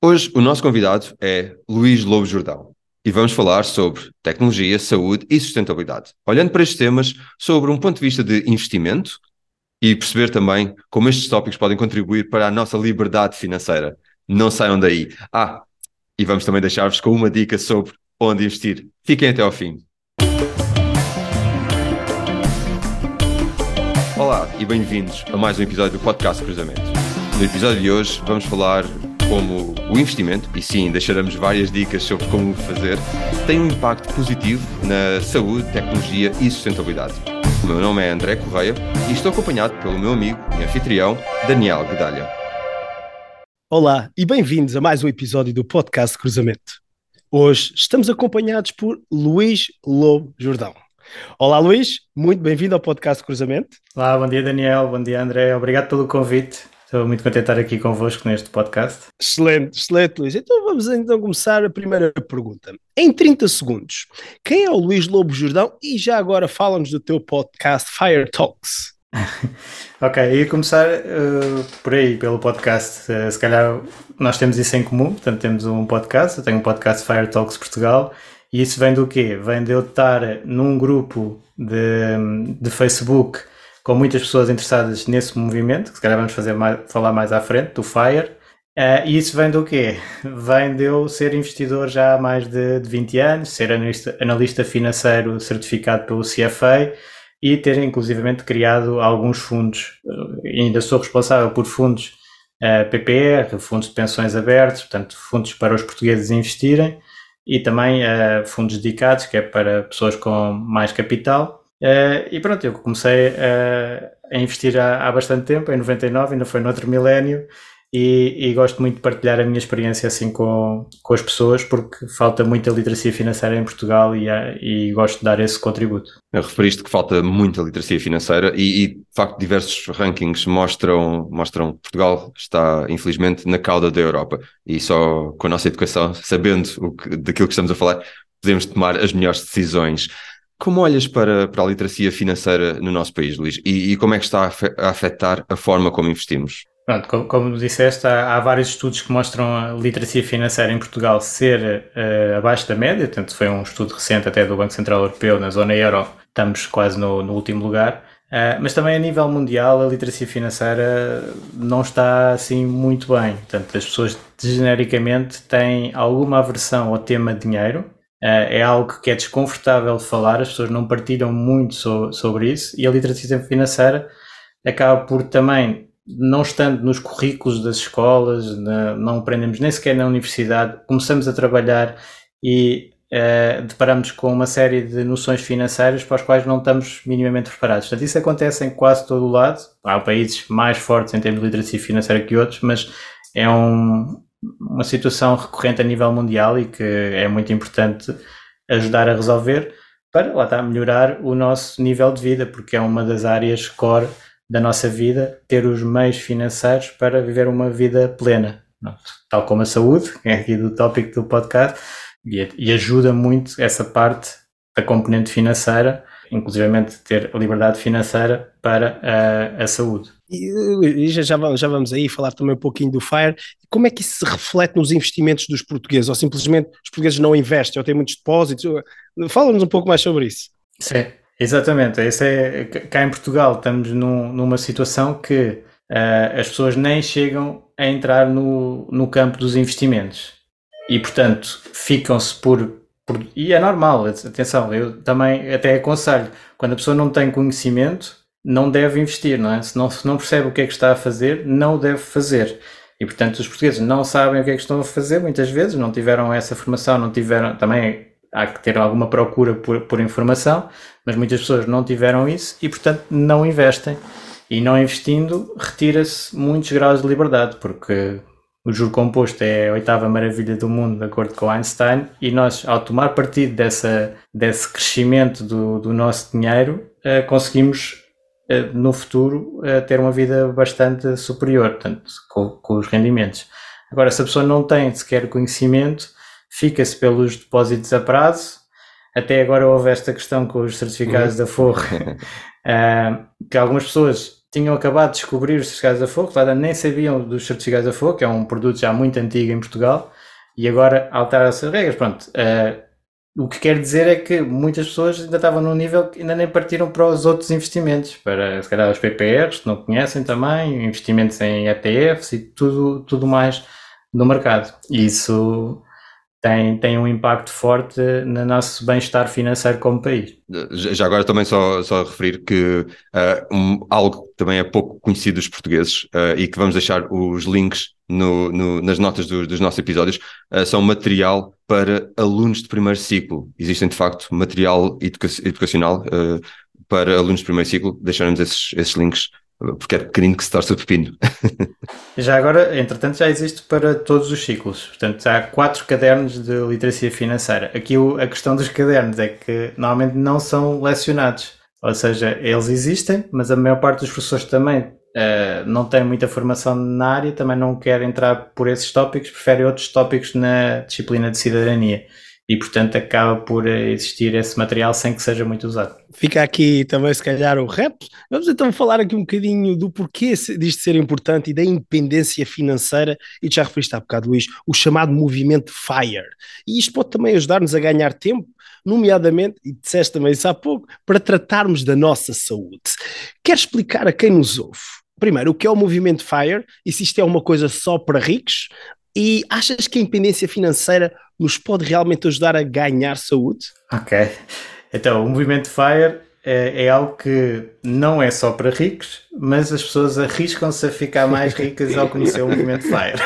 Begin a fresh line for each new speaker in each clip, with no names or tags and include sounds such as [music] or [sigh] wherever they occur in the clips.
Hoje o nosso convidado é Luís Lobo Jordão e vamos falar sobre tecnologia, saúde e sustentabilidade, olhando para estes temas sobre um ponto de vista de investimento e perceber também como estes tópicos podem contribuir para a nossa liberdade financeira. Não saiam daí. Ah, e vamos também deixar-vos com uma dica sobre onde investir. Fiquem até ao fim. Olá e bem-vindos a mais um episódio do Podcast Cruzamento. No episódio de hoje vamos falar como o investimento, e sim, deixaremos várias dicas sobre como fazer, tem um impacto positivo na saúde, tecnologia e sustentabilidade. O meu nome é André Correia e estou acompanhado pelo meu amigo e anfitrião, Daniel Guedalha.
Olá e bem-vindos a mais um episódio do Podcast Cruzamento. Hoje estamos acompanhados por Luís Lobo Jordão. Olá Luís, muito bem-vindo ao Podcast Cruzamento.
Olá, bom dia Daniel, bom dia André, obrigado pelo convite. Estou muito contente de estar aqui convosco neste podcast.
Excelente, excelente, Luís. Então vamos então começar a primeira pergunta. Em 30 segundos, quem é o Luís Lobo Jordão e já agora fala-nos do teu podcast Fire Talks? [laughs]
ok, ia começar uh, por aí, pelo podcast. Uh, se calhar nós temos isso em comum, portanto temos um podcast, eu tenho um podcast Fire Talks Portugal, e isso vem do quê? Vem de eu estar num grupo de, de Facebook com muitas pessoas interessadas nesse movimento, que se calhar vamos fazer mais, falar mais à frente, do FIRE. Uh, e isso vem do quê? [laughs] Vem de eu ser investidor já há mais de, de 20 anos, ser analista, analista financeiro certificado pelo CFA e ter inclusivamente criado alguns fundos. Uh, ainda sou responsável por fundos uh, eh, PPR, fundos de pensões abertos, portanto, fundos para os portugueses investirem e também uh, fundos dedicados, que é para pessoas com mais capital Uh, e pronto, eu comecei uh, a investir há, há, bastante tempo, em 99, ainda foi no outro milénio, e, e, gosto muito de partilhar a minha experiência assim com, com as pessoas, porque falta muita literacia financeira em Portugal e, e gosto de dar esse contributo.
Referiste que falta muita literacia financeira e, e, de facto diversos rankings mostram, mostram que Portugal está infelizmente na cauda da Europa e só com a nossa educação, sabendo o que, daquilo que estamos a falar, podemos tomar as melhores decisões. Como olhas para, para a literacia financeira no nosso país, Luís? E, e como é que está a afetar a forma como investimos?
Pronto, como, como disseste, há, há, vários estudos que mostram a literacia financeira em Portugal ser uh, abaixo da média, portanto foi um estudo recente até do Banco Central Europeu, na zona euro, estamos quase no, no último lugar. Uh, mas também a nível mundial a literacia financeira não está assim muito bem. Portanto, as pessoas genericamente têm alguma aversão ao tema dinheiro, é algo que é desconfortável de falar, as pessoas não partilham muito so, sobre isso e a literacia financeira acaba por também, não estando nos currículos das escolas, na, não aprendemos nem sequer na universidade, começamos a trabalhar e uh, deparamos com uma série de noções financeiras para as quais não estamos minimamente preparados. Portanto, isso acontece em quase todo o lado. Há países mais fortes em termos de literacia financeira que outros, mas é um, uma situação recorrente a nível mundial e que é muito importante ajudar a resolver para lá está, melhorar o nosso nível de vida, porque é uma das áreas core da nossa vida, ter os meios financeiros para viver uma vida plena, tal como a saúde, que é aqui do tópico do podcast, e, ajuda muito essa parte da componente financeira, inclusivamente ter liberdade financeira para a, a saúde.
E já, já, vamos, já vamos aí falar também um pouquinho do FIRE. Como é que isso se reflete nos investimentos dos portugueses? Ou simplesmente os portugueses não investem ou têm muitos depósitos? Fala-nos um pouco mais sobre isso.
Sim, exatamente. Esse é, cá em Portugal estamos num, numa situação que uh, as pessoas nem chegam a entrar no, no campo dos investimentos. E, portanto, ficam-se por. E é normal, atenção, eu também até aconselho, quando a pessoa não tem conhecimento não deve investir, não é? Se não, se não percebe o que é que está a fazer, não o deve fazer. E portanto, os portugueses não sabem o que é que estão a fazer, muitas vezes, não tiveram essa formação, não tiveram. Também há que ter alguma procura por, por informação, mas muitas pessoas não tiveram isso e, portanto, não investem. E não investindo, retira-se muitos graus de liberdade, porque o juro composto é a oitava maravilha do mundo, de acordo com Einstein, e nós, ao tomar partido dessa, desse crescimento do, do nosso dinheiro, uh, conseguimos eh, no futuro ter uma vida bastante superior, portanto, com, com, os rendimentos. Agora, se a pessoa não tem sequer conhecimento, fica-se pelos depósitos a prazo. Até agora houve esta questão com os certificados da Forra, [laughs] uh, que algumas pessoas tinham acabado de descobrir os certificados a fogo, claro, nem sabiam dos certificados a fogo, que é um produto já muito antigo em Portugal, e agora alteraram-se as regras. Pronto, uh, o que quer dizer é que muitas pessoas ainda estavam num nível que ainda nem partiram para os outros investimentos, para se calhar os PPRs, que não conhecem também, investimentos em ETFs e tudo, tudo mais no mercado. E isso tem, tem um impacto forte no nosso bem-estar financeiro como país.
Já agora também só, só referir que uh, um, algo que também é pouco conhecido dos portugueses uh, e que vamos deixar os links no, no, nas notas do, dos nossos episódios uh, são material para alunos de primeiro ciclo. Existem de facto material educa educacional para alunos de primeiro ciclo. Deixaremos esses, esses links porque é pequenino que se torce o pepino. [laughs]
já agora, entretanto, já existe para todos os ciclos. Portanto, há quatro cadernos de literacia financeira. Aqui a questão dos cadernos é que normalmente não são lecionados. Ou seja, eles existem, mas a maior parte dos professores também uh, não têm muita formação na área, também não querem entrar por esses tópicos, preferem outros tópicos na disciplina de cidadania e portanto acaba por existir esse material sem que seja muito usado.
Fica aqui também se calhar o rap. Vamos então falar aqui um bocadinho do porquê disto ser importante e da independência financeira e já referiste há bocado Luís, o chamado movimento FIRE. E isto pode também ajudar-nos a ganhar tempo, nomeadamente, e disseste também isso há pouco, para tratarmos da nossa saúde. Quer explicar a quem nos ouve? Primeiro, o que é o movimento FIRE e se isto é uma coisa só para ricos? E achas que a independência financeira nos pode realmente ajudar a ganhar saúde?
Ok. Então, o movimento FIRE é, é, algo que não é só para ricos, mas as pessoas arriscam-se a ficar mais [laughs] ricas ao conhecer o movimento FIRE.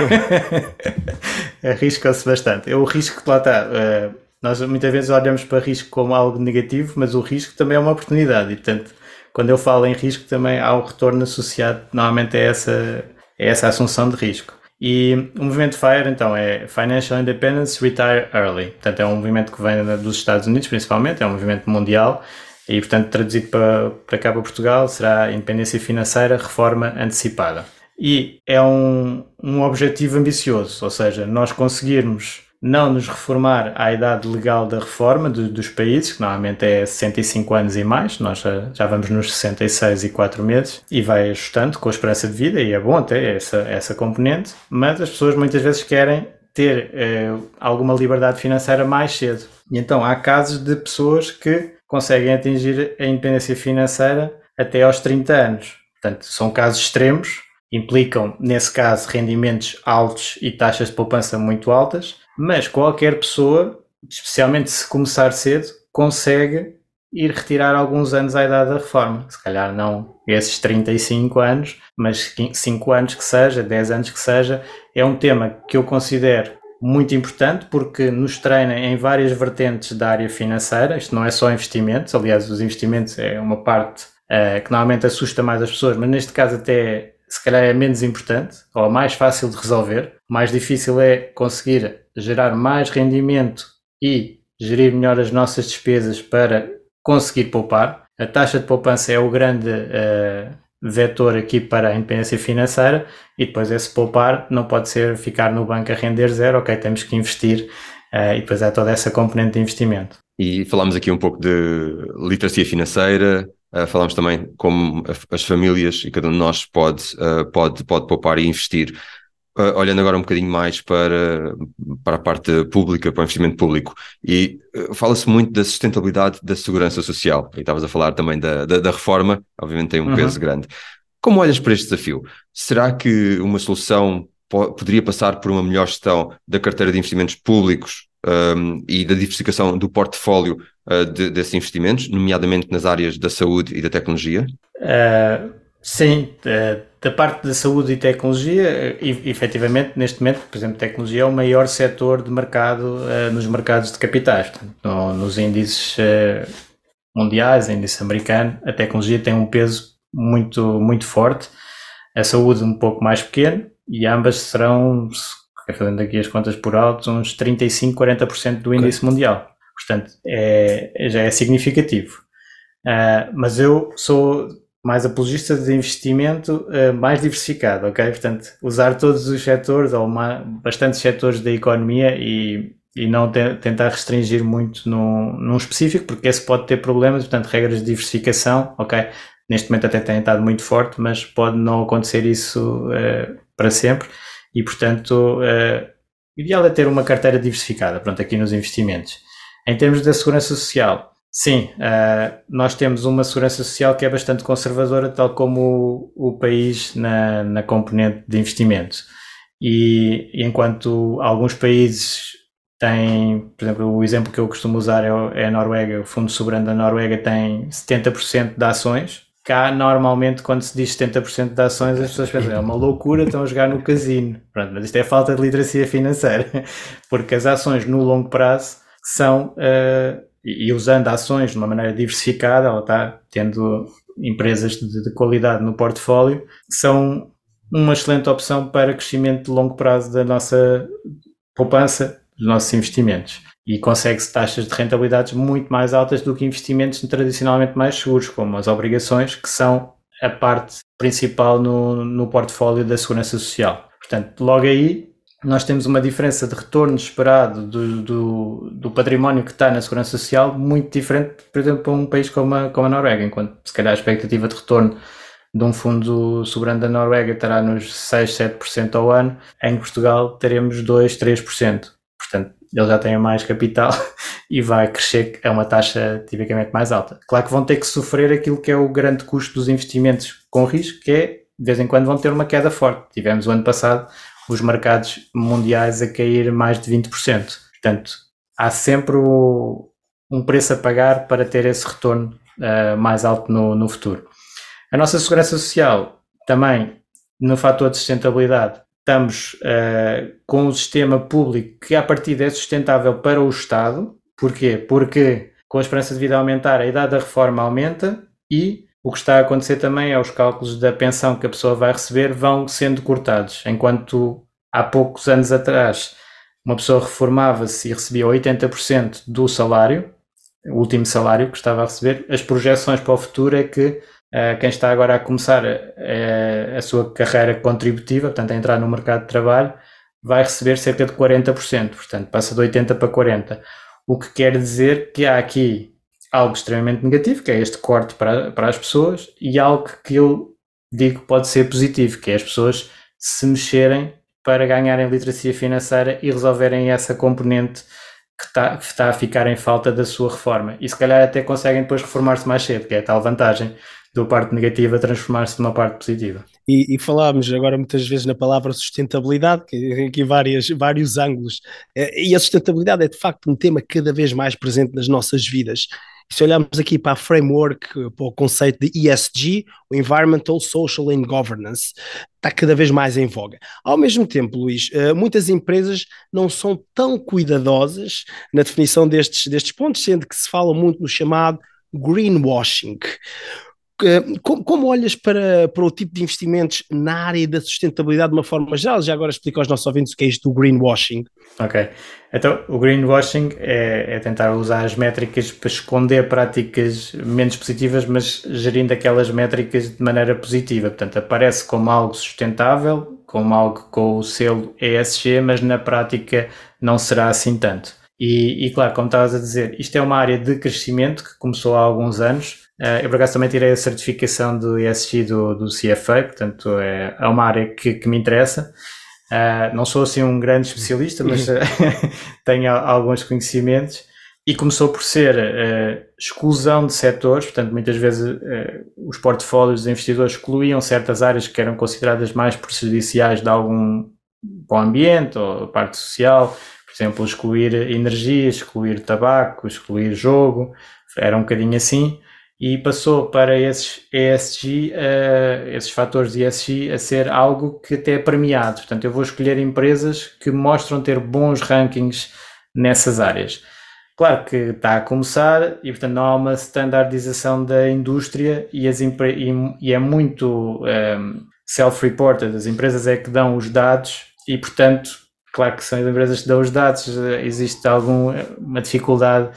[laughs] arriscam-se bastante. É o risco que lá está. Uh, nós muitas vezes olhamos para risco como algo negativo, mas o risco também é uma oportunidade. E, portanto, quando eu falo em risco, também há o retorno associado, normalmente, é essa, é essa assunção de risco. E o movimento FIRE, então, é Financial Independence Retire Early. Portanto, é um movimento que vem dos Estados Unidos, principalmente, é um movimento mundial. E, portanto, traduzido para, para cá, para Portugal, será Independência Financeira, Reforma Antecipada. E é um, um objetivo ambicioso, ou seja, nós conseguirmos não nos reformar à idade legal da reforma de, dos países, que normalmente é 65 anos e mais, nós já, já, vamos nos 66 e 4 meses, e vai ajustando com a esperança de vida, e é bom ter essa, essa componente, mas as pessoas muitas vezes querem ter eh, alguma liberdade financeira mais cedo. E então há casos de pessoas que conseguem atingir a independência financeira até aos 30 anos. Portanto, são casos extremos, implicam, nesse caso, rendimentos altos e taxas de poupança muito altas, mas qualquer pessoa, especialmente se começar cedo, consegue ir retirar alguns anos à idade da reforma. Se calhar não esses 35 anos, mas 5 anos que seja, 10 anos que seja, é um tema que eu considero muito importante porque nos treina em várias vertentes da área financeira. Isto não é só investimentos, aliás, os investimentos é uma parte uh, que normalmente assusta mais as pessoas, mas neste caso até se calhar é menos importante ou mais fácil de resolver. O mais difícil é conseguir gerar mais rendimento e gerir melhor as nossas despesas para conseguir poupar. A taxa de poupança é o grande uh, vetor aqui para a independência financeira e depois esse poupar não pode ser ficar no banco a render zero, ok, temos que investir uh, e depois há toda essa componente de investimento.
E falámos aqui um pouco de literacia financeira, uh, falámos também como as famílias e cada um de nós pode, uh, pode, pode poupar e investir. Uh, olhando agora um bocadinho mais para, para a parte pública, para o investimento público, e uh, fala-se muito da sustentabilidade da segurança social, e estavas a falar também da, da, da reforma, obviamente tem um uhum. peso grande. Como olhas para este desafio? Será que uma solução po poderia passar por uma melhor gestão da carteira de investimentos públicos um, e da diversificação do portfólio uh, de, desses investimentos, nomeadamente nas áreas da saúde e da tecnologia?
sim, da parte da saúde e tecnologia, e, efetivamente, neste momento, por exemplo, tecnologia é o maior setor de mercado uh, nos mercados de capitais. Portanto, no, nos índices uh, mundiais, índice americano, a tecnologia tem um peso muito, muito forte, a saúde um pouco mais pequeno, e ambas serão, fazendo aqui as contas por alto, uns 35, 40% do índice okay. mundial. Portanto, é, já é significativo. Uh, mas eu sou mais apologista de investimento uh, mais diversificado, ok? Portanto, usar todos os setores ou uma, bastantes setores da economia e, e não te, tentar restringir muito num, num específico, porque esse pode ter problemas, portanto, regras de diversificação, ok? neste momento até tem estado muito forte, mas pode não acontecer isso uh, para sempre e, portanto, uh, o ideal é ter uma carteira diversificada, pronto, aqui nos investimentos. Em termos da segurança social, sim, uh, nós temos uma segurança social que é bastante conservadora, tal como o, o país na, na componente de investimentos. E, enquanto alguns países tem, por exemplo, o exemplo que eu costumo usar é, é a Noruega, o Fundo Soberano da Noruega tem 70% de ações. Cá, normalmente, quando se diz 70% de ações, as pessoas pensam, é uma loucura, estão a jogar no casino. Pronto, mas isto é falta de literacia financeira, [laughs] porque as ações no longo prazo são, uh, e usando ações de uma maneira diversificada, ela está tendo empresas de, de qualidade no portfólio, são uma excelente opção para crescimento de longo prazo da nossa poupança dos nossos investimentos e consegue-se taxas de rentabilidades muito mais altas do que investimentos tradicionalmente mais seguros, como as obrigações, que são a parte principal no, no portfólio da segurança social. Portanto, logo aí nós temos uma diferença de retorno esperado do, do, do, património que está na segurança social muito diferente, por exemplo, para um país como a, como a Noruega, enquanto se calhar a expectativa de retorno de um fundo soberano da Noruega estará nos 6, 7% ao ano, em Portugal teremos 2, 3%. Portanto, ele já tem mais capital [laughs] e vai crescer a uma taxa tipicamente mais alta. Claro que vão ter que sofrer aquilo que é o grande custo dos investimentos com risco, que é, de vez em quando, vão ter uma queda forte. Tivemos o ano passado os mercados mundiais a cair mais de 20%. Portanto, há sempre o, um preço a pagar para ter esse retorno uh, mais alto no, no futuro. A nossa segurança social também, no fator de sustentabilidade, estamos uh, com um sistema público que, a partir é sustentável para o Estado. Porquê? Porque com a esperança de vida aumentar, a idade da reforma aumenta e o que está a acontecer também é os cálculos da pensão que a pessoa vai receber vão sendo cortados. Enquanto há poucos anos atrás uma pessoa reformava-se e recebia 80% do salário, o último salário que estava a receber, as projeções para o futuro é que uh, quem está agora a começar a, a, a, sua carreira contributiva, portanto a entrar no mercado de trabalho, vai receber cerca de 40%, portanto passa de 80% para 40%. O que quer dizer que há aqui algo extremamente negativo, que é este corte para, para as pessoas, e algo que eu digo pode ser positivo, que é as pessoas se mexerem para ganharem literacia financeira e resolverem essa componente que está, que está a ficar em falta da sua reforma. E se calhar até conseguem depois reformar-se mais cedo, que é a tal vantagem do parte negativa transformar-se numa parte positiva.
E, e falámos agora muitas vezes na palavra sustentabilidade, que tem aqui várias, vários ângulos, eh, e a sustentabilidade é de facto um tema cada vez mais presente nas nossas vidas. Se olharmos aqui para a framework, para o conceito de ESG, o Environmental, Social and Governance, está cada vez mais em voga. Ao mesmo tempo, Luís, eh, muitas empresas não são tão cuidadosas na definição destes, destes pontos, sendo que se fala muito no chamado greenwashing. Como, como, olhas para, para o tipo de investimentos na área da sustentabilidade de uma forma geral? Já agora explica aos nossos ouvintes o que é isto do greenwashing.
Ok. Então, o greenwashing é, é tentar usar as métricas para esconder práticas menos positivas, mas gerindo aquelas métricas de maneira positiva. Portanto, aparece como algo sustentável, como algo com o selo ESG, mas na prática não será assim tanto. E, e claro, como estavas a dizer, isto é uma área de crescimento que começou há alguns anos eu, por acaso, também tirei a certificação do ESG do, do CFA, portanto, é, é uma área que, que me interessa. Uh, não sou assim um grande especialista, mas uh, [laughs] tenho alguns conhecimentos. E começou por ser uh, exclusão de setores, portanto, muitas vezes os portfólios dos investidores excluíam certas áreas que eram consideradas mais prejudiciais de algum para o ambiente ou parte social, por exemplo, excluir energia, excluir tabaco, excluir jogo, era um bocadinho assim e passou para esses ESG, uh, eh, esses fatores de ESG, a ser algo que até é premiado. Portanto, eu vou escolher empresas que mostram ter bons rankings nessas áreas. Claro que está a começar e, portanto, não há uma standardização da indústria e, as e, e é muito um, ehm, self-reported. As empresas é que dão os dados e, portanto, claro que são as empresas que dão os dados, existe alguma dificuldade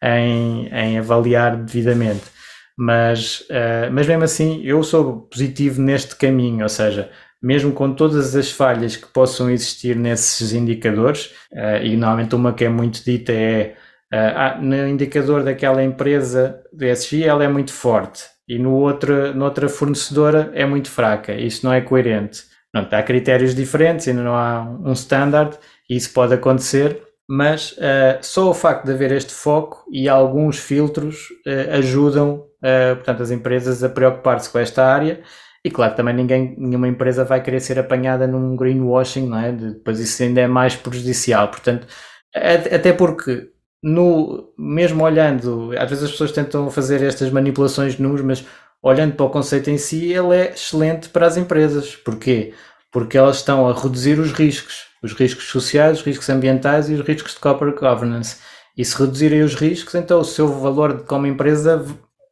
em, em avaliar devidamente. Mas, uh, mas mesmo assim, eu sou positivo neste caminho, ou seja, mesmo com todas as falhas que possam existir nesses indicadores, uh, e normalmente uma que é muito dita é uh, no indicador daquela empresa do ESG, ela é muito forte. e no outra, noutra fornecedora é muito fraca. Isso não é coerente. Pronto, há critérios diferentes, ainda não há um standard, e isso pode acontecer, mas uh, só o facto de haver este foco e alguns filtros uh, ajudam, uh, portanto, as empresas a preocupar-se com esta área. E claro, também ninguém, nenhuma empresa vai querer ser apanhada num greenwashing, não é? Depois isso ainda é mais prejudicial. Portanto, até porque no, mesmo olhando, às vezes as pessoas tentam fazer estas manipulações de números, mas olhando para o conceito em si, ele é excelente para as empresas. Porquê? Porque elas estão a reduzir os riscos, os riscos sociais, os riscos ambientais e os riscos de corporate governance. E se reduzirem os riscos, então o seu valor como empresa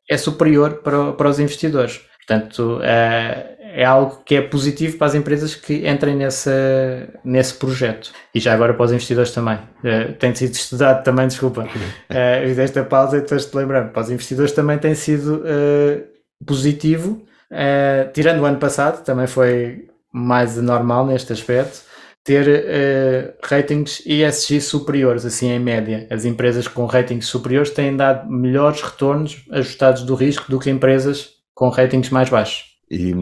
é superior para, para os investidores. Portanto, é, é algo que é positivo para as empresas que entrem nessa, nesse projeto. E já agora para os investidores também. Uh, tem sido estudado também, desculpa. [laughs] Uh, fiz esta pausa e depois te lembrando. Para os investidores também tem sido uh, positivo. Uh, tirando o ano passado, também foi mais normal neste aspecto, ter uh, ratings ESG superiores, assim em média. As empresas com ratings superiores têm dado melhores retornos ajustados do risco do que empresas com ratings mais baixos.
E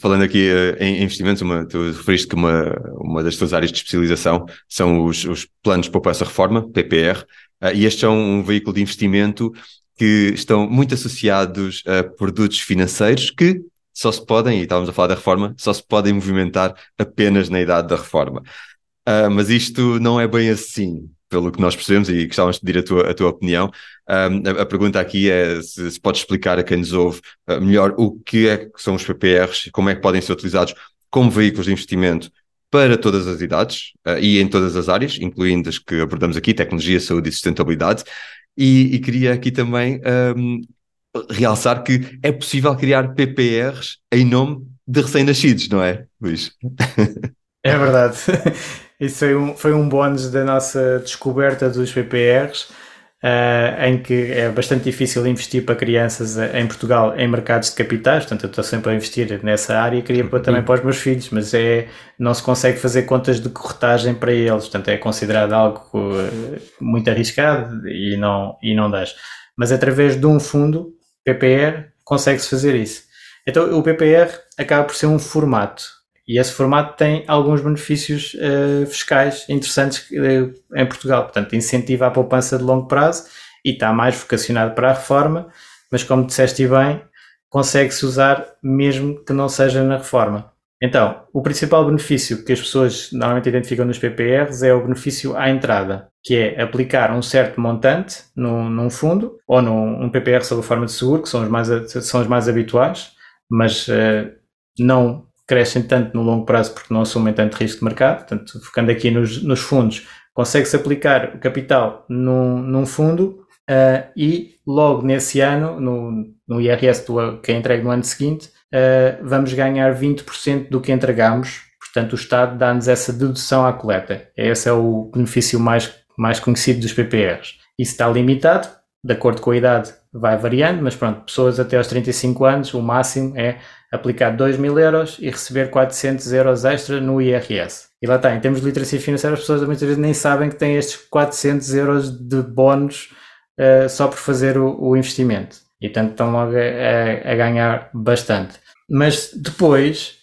falando aqui uh, em investimentos, uma, tu referiste que uma, uma das tuas áreas de especialização são os, os planos de poupança reforma, PPR, uh, e este são um veículo de investimento que estão muito associados a produtos financeiros que só se podem, e estávamos a falar da reforma, só se podem movimentar apenas na idade da reforma. Uh, mas isto não é bem assim, pelo que nós percebemos, e gostávamos de pedir a tua, a tua opinião. Um, a, a, pergunta aqui é se, se podes explicar a quem nos ouve uh, melhor o que é que são os PPRs, como é que podem ser utilizados como veículos de investimento para todas as idades uh, e em todas as áreas, incluindo as que abordamos aqui, tecnologia, saúde e sustentabilidade. E, e queria aqui também um, realçar que é possível criar PPRs em nome de recém-nascidos, não é, Luís?
É verdade. [laughs] Isso foi um, foi um bónus da nossa descoberta dos PPRs, uh, em que é bastante difícil investir para crianças em Portugal em mercados de capitais, portanto eu estou sempre a investir nessa área e queria também uhum. para os meus filhos, mas é, não se consegue fazer contas de corretagem para eles, portanto é considerado algo uh, muito arriscado e não, e não dá. Mas através de um fundo, PPR, consegue-se fazer isso. Então o PPR acaba por ser um formato e esse formato tem alguns benefícios uh, fiscais interessantes uh, em Portugal. Portanto, incentiva a poupança de longo prazo e está mais vocacionado para a reforma, mas como disseste bem, consegue-se usar mesmo que não seja na reforma. Então, o principal benefício que as pessoas normalmente identificam nos PPRs é o benefício à entrada, que é aplicar um certo montante num, num fundo ou num um PPR sob forma de seguro, que são os mais, são os mais habituais, mas uh, não crescem tanto no longo prazo porque não assumem tanto risco de mercado. Portanto, focando aqui nos, nos fundos, consegue-se aplicar o capital num, num fundo uh, e logo nesse ano, no, no IRS do, que é entregue no ano seguinte, uh, vamos ganhar 20% do que entregamos. Portanto, o Estado dá-nos essa dedução à coleta. Esse é o benefício mais, mais conhecido dos PPRs. Isso está limitado, de acordo com a idade vai variando, mas pronto, pessoas até aos 35 anos, o máximo é aplicar 2 mil euros e receber 400 euros extra no IRS. E lá está, em termos de literacia financeira, as pessoas muitas vezes nem sabem que têm estes 400 euros de bónus uh, só por fazer o, o investimento. E portanto estão logo a, a, ganhar bastante. Mas depois,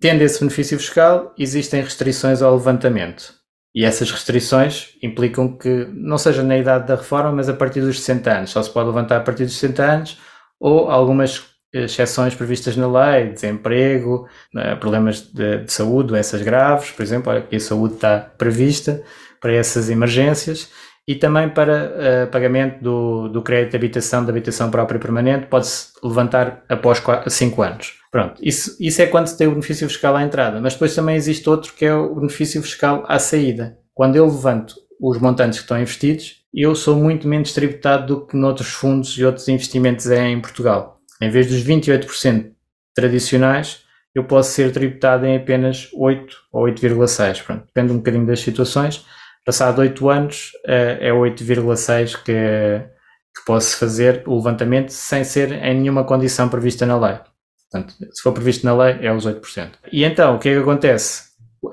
tendo esse benefício fiscal, existem restrições ao levantamento. E essas restrições implicam que não seja na idade da reforma, mas a partir dos 60 anos. Só se pode levantar a partir dos 60 anos ou algumas exceções previstas na lei, desemprego, né, problemas de, de saúde, doenças graves, por exemplo, aqui a saúde está prevista para essas emergências e também para uh, pagamento do, do crédito de habitação, de habitação própria permanente, pode-se levantar após 5 anos. Pronto, isso, isso é quando tem o benefício fiscal à entrada, mas depois também existe outro que é o benefício fiscal à saída. Quando eu levanto os montantes que estão investidos, eu sou muito menos tributado do que noutros fundos e outros investimentos em Portugal. Em vez dos 28% tradicionais, eu posso ser tributado em apenas 8 ou 8,6. Depende um bocadinho das situações Passado 8 anos, eh, é 8,6 que, que posso fazer o levantamento sem ser em nenhuma condição prevista na lei. Portanto, se for previsto na lei, é os 8%. E então, o que é que acontece?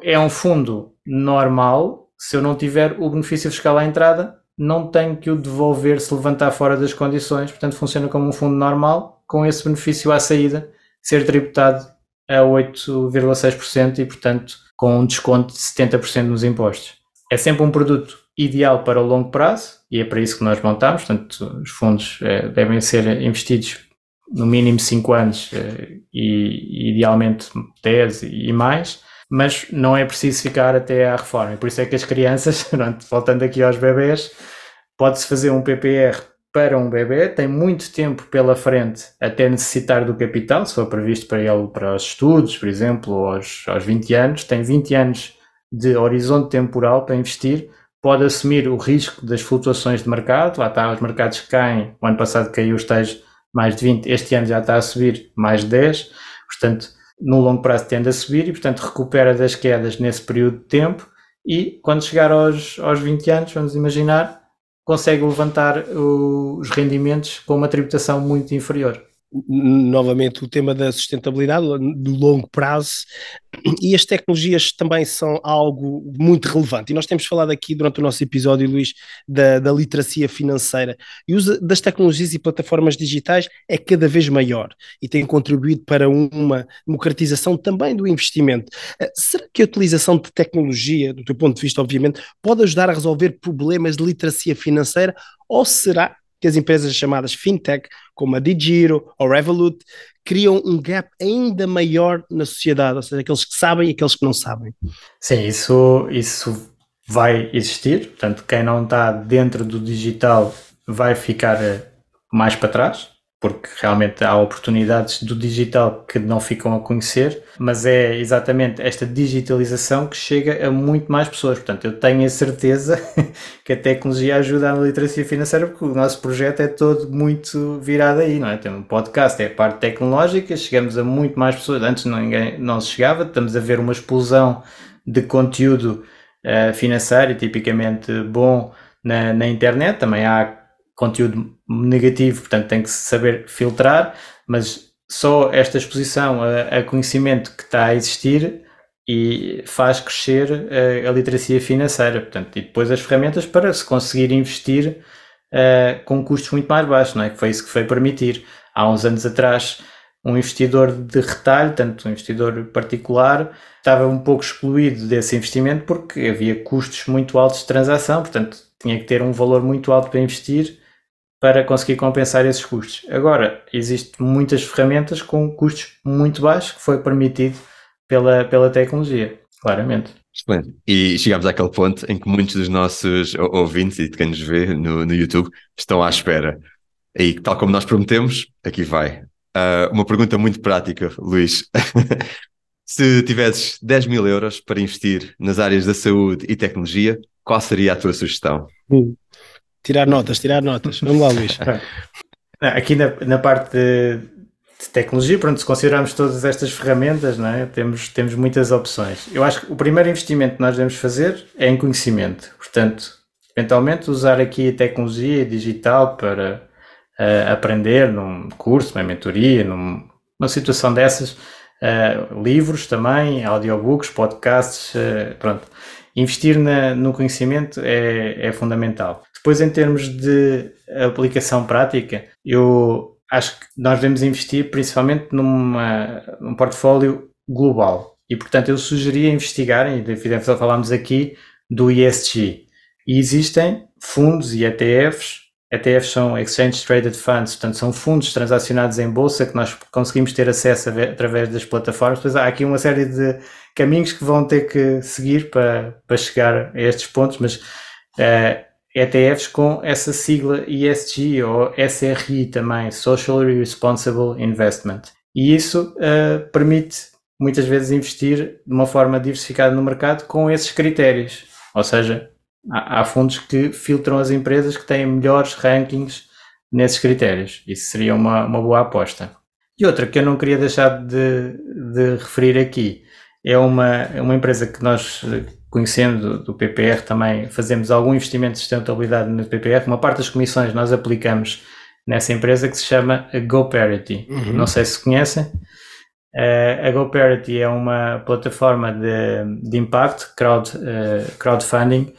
É um fundo normal, se eu não tiver o benefício fiscal à entrada, não tenho que o devolver se levantar fora das condições, portanto funciona como um fundo normal, com esse benefício à saída ser tributado a 8,6% e, portanto, com um desconto de 70% nos impostos. É sempre um produto ideal para o longo prazo e é para isso que nós montamos. Portanto, os fundos eh, devem ser investidos no mínimo 5 anos eh, e idealmente 10 e mais, mas não é preciso ficar até à reforma. Por isso é que as crianças, [laughs] voltando aqui aos bebés, pode-se fazer um PPR para um bebê, tem muito tempo pela frente até necessitar do capital, se for previsto para ele para os estudos, por exemplo, aos, aos 20 anos, tem 20 anos de horizonte temporal para investir, pode assumir o risco das flutuações de mercado, lá está, os mercados caem, o ano passado caiu os tais mais de 20, este ano já está a subir mais de 10, portanto, no longo prazo tende a subir e, portanto, recupera das quedas nesse período de tempo e quando chegar aos, aos 20 anos, vamos imaginar, consegue levantar os rendimentos com uma tributação muito inferior
novamente o tema da sustentabilidade do longo prazo e as tecnologias também são algo muito relevante. E nós temos falado aqui durante o nosso episódio, Luís, da, da literacia financeira. E o uso das tecnologias e plataformas digitais é cada vez maior e tem contribuído para uma democratização também do investimento. Eh, será que a utilização de tecnologia, do teu ponto de vista, obviamente, pode ajudar a resolver problemas de literacia financeira? Ou será que as empresas chamadas fintech, como a Digiro ou Revolut, criam um gap ainda maior na sociedade, ou seja, aqueles que sabem e aqueles que não sabem.
Sim, isso, isso vai existir, portanto, quem não está dentro do digital vai ficar eh, mais para trás, porque realmente há oportunidades do digital que não ficam a conhecer, mas é exatamente esta digitalização que chega a muito mais pessoas. Portanto, eu tenho a certeza [laughs] que a tecnologia ajuda na literacia financeira, porque o nosso projeto é todo muito virado aí, não é? Tem um podcast, é a parte tecnológica, chegamos a muito mais pessoas. Antes ninguém não se chegava, estamos a ver uma explosão de conteúdo uh, financeiro, tipicamente bom na, na internet. Também há conteúdo negativo, portanto tem que saber filtrar, mas só esta exposição a, a conhecimento que está a existir e faz crescer a, a, literacia financeira, portanto, e depois as ferramentas para se conseguir investir uh, com custos muito mais baixos, não é? Que foi isso que foi permitir. Há uns anos atrás, um investidor de retalho, tanto um investidor particular, estava um pouco excluído desse investimento porque havia custos muito altos de transação, portanto, tinha que ter um valor muito alto para investir para conseguir compensar esses custos. Agora, existem muitas ferramentas com custos muito baixos que foi permitido pela, pela tecnologia, claramente.
Excelente. E chegamos àquele ponto em que muitos dos nossos ouvintes e de quem nos vê no, no YouTube estão à espera. E tal como nós prometemos, aqui vai. Uh, uma pergunta muito prática, Luís. [laughs] Se tivesses 10 mil euros para investir nas áreas da saúde e tecnologia, qual seria a tua sugestão?
Hum. Tirar notas, tirar notas. Vamos lá, Luís. [laughs]
Aqui na, na parte de, de, tecnologia, pronto, se considerarmos todas estas ferramentas, não é? temos, temos muitas opções. Eu acho que o primeiro investimento que nós devemos fazer é em conhecimento. Portanto, eventualmente usar aqui a tecnologia digital para uh, aprender num curso, numa mentoria, num, numa situação dessas, uh, livros também, audiobooks, podcasts, uh, pronto. Investir na, no conhecimento é, é fundamental. Depois, em termos de aplicação prática, eu acho que nós devemos investir principalmente numa, num portfólio global. E, portanto, eu sugeria investigarem, e falámos aqui do ESG. E existem fundos e ETFs. ETFs são Exchange Traded Funds, portanto, são fundos transacionados em bolsa que nós conseguimos ter acesso através das plataformas. Pois há aqui uma série de caminhos que vão ter que seguir para, para chegar a estes pontos, mas uh, ETFs com essa sigla ESG ou SRI também, Socially Responsible Investment. E isso uh, permite muitas vezes investir de uma forma diversificada no mercado com esses critérios. Ou seja, há, há fundos que filtram as empresas que têm melhores rankings nesses critérios. Isso seria uma, uma boa aposta. E outra que eu não queria deixar de, de referir aqui é uma, uma empresa que nós conhecendo do PPR também fazemos algum investimento de sustentabilidade no PPR. Uma parte das comissões nós aplicamos nessa empresa que se chama GoParity. Uhum. Não sei se conhecem. Uh, a GoParity é uma plataforma de, de impacto, crowd, uh, crowdfunding,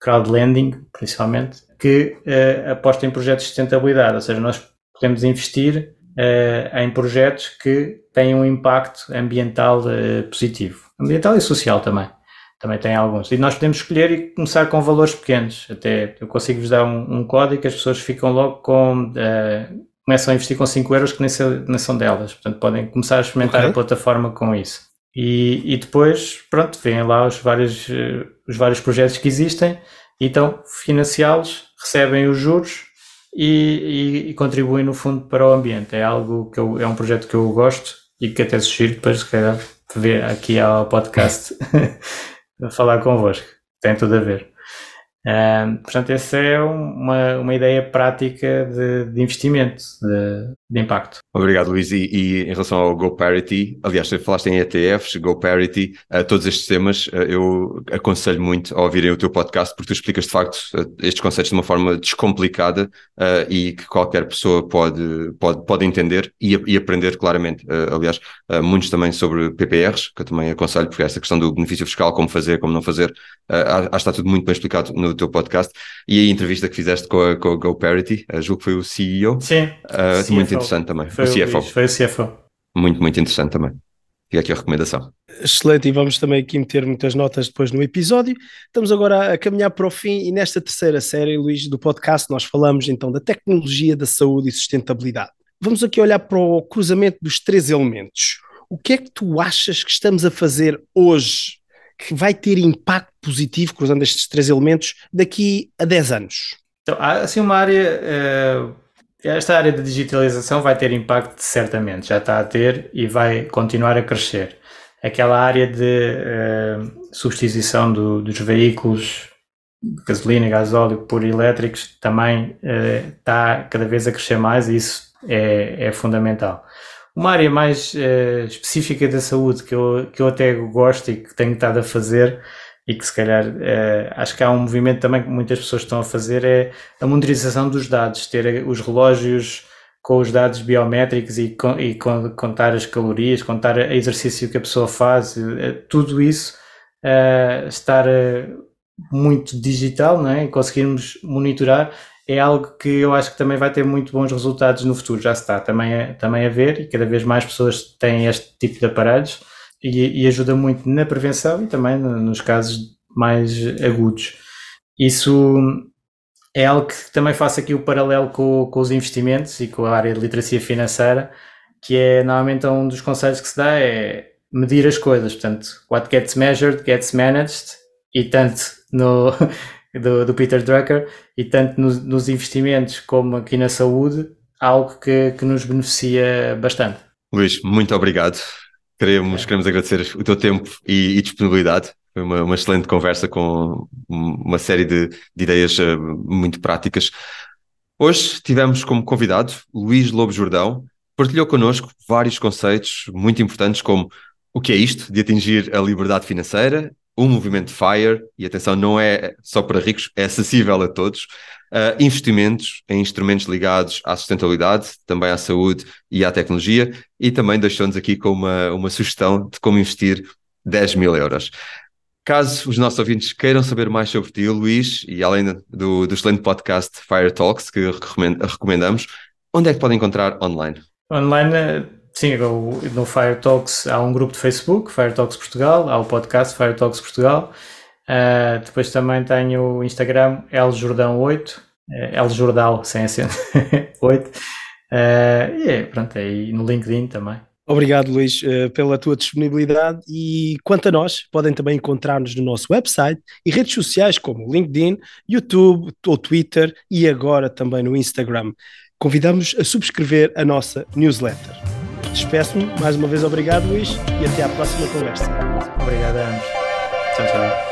crowdlending principalmente, que uh, aposta em projetos de sustentabilidade, ou seja, nós podemos investir em projetos que têm um impacto ambiental positivo. Ambiental e social também. Também tem alguns. E nós podemos escolher e começar com valores pequenos. Até eu consigo vos dar um, um código que as pessoas ficam logo com. Uh, começam a investir com 5 euros que nem, nem, são delas. Portanto, podem começar a experimentar okay. a plataforma com isso. E, e depois, pronto, vêm lá os vários, os vários projetos que existem, então financiá-los, recebem os juros e, e, e, contribuem no fundo para o ambiente. É algo que eu, é um projeto que eu gosto e que até sugiro depois, se calhar, ver aqui ao podcast [laughs] falar convosco. Tem tudo a ver. Um, portanto, essa é uma, uma ideia prática de, de investimento, de, de, impacto.
Obrigado, Luís. E, e, em relação ao GoParity, aliás, falaste em ETFs, GoParity, uh, todos estes temas, uh, eu aconselho muito a ouvirem o teu podcast, porque tu explicas de facto uh, estes conceitos de uma forma descomplicada e que qualquer pessoa pode, pode, pode entender e, e aprender claramente. aliás, muitos também sobre PPRs, que eu também aconselho, porque esta questão do benefício fiscal, como fazer, como não fazer, que está tudo muito bem explicado no teu podcast e a entrevista que fizeste com a, com a GoParity, uh, julgo que foi o CEO.
Sim.
Uh, muito interessante também.
Foi o CFO. foi o CFO.
Muito, muito interessante também. Fica aqui a recomendação.
Excelente, e vamos também aqui meter muitas notas depois no episódio. Estamos agora a caminhar para o fim e nesta terceira série, Luís, do podcast, nós falamos então da tecnologia da saúde e sustentabilidade. Vamos aqui olhar para o cruzamento dos três elementos. O que é que tu achas que estamos a fazer hoje que vai ter impacto positivo, cruzando estes três elementos, daqui a 10 anos?
Então, há assim uma área. Uh, esta área de digitalização vai ter impacto certamente, já está a ter e vai continuar a crescer. Aquela área de uh, substituição do, dos veículos gasolina gasóleo por elétricos também uh, está cada vez a crescer mais e isso é, é fundamental. Uma área mais uh, específica da saúde que eu, que eu até gosto e que tenho estado a fazer e que se calhar uh, acho que há um movimento também que muitas pessoas estão a fazer é a monitorização dos dados, ter os relógios com os dados biométricos e, e contar as calorias, contar o exercício que a pessoa faz, tudo isso estar muito digital não é? e conseguirmos monitorar é algo que eu acho que também vai ter muito bons resultados no futuro, já está também a, também a ver e cada vez mais pessoas têm este tipo de aparelhos e, e ajuda muito na prevenção e também nos casos mais agudos. Isso é algo que também faço aqui o paralelo com, com os investimentos e com a área de literacia financeira, que é normalmente um dos conselhos que se dá é medir as coisas, portanto, what gets measured gets managed e tanto no, do, do Peter Drucker, e tanto nos, nos, investimentos como aqui na saúde, algo que, que nos beneficia bastante.
Luís, muito obrigado. Queremos, é. queremos agradecer o teu tempo e, e disponibilidade. Foi uma, uma, excelente conversa com uma série de, de ideias uh, muito práticas. Hoje tivemos como convidado Luís Lobo Jordão, partilhou connosco vários conceitos muito importantes como o que é isto de atingir a liberdade financeira um movimento FIRE, e atenção, não é só para ricos, é acessível a todos, uh, investimentos em instrumentos ligados à sustentabilidade, também à saúde e à tecnologia, e também deixou-nos aqui com uma, uma sugestão de como investir 10 mil euros. Caso os nossos ouvintes queiram saber mais sobre ti, Luís, e além do, do excelente podcast Fire Talks, que recomendamos, onde é que podem encontrar online?
Online Sim, no Fire Talks há um grupo de Facebook, Fire Talks Portugal, há o podcast Fire Talks Portugal. Uh, depois também tenho o Instagram eljordão8, eljordal sem acento, [laughs] 8. Uh, e é, pronto, é, e no LinkedIn também.
Obrigado, Luís, eh, pela tua disponibilidade e quanto a nós, podem também encontrar-nos no nosso website e redes sociais como LinkedIn, YouTube ou Twitter e agora também no Instagram. Convidamos a subscrever a nossa newsletter. Despeço-me, mais uma vez obrigado Luís e até à próxima conversa.
Obrigado, Anos. Tchau, tchau.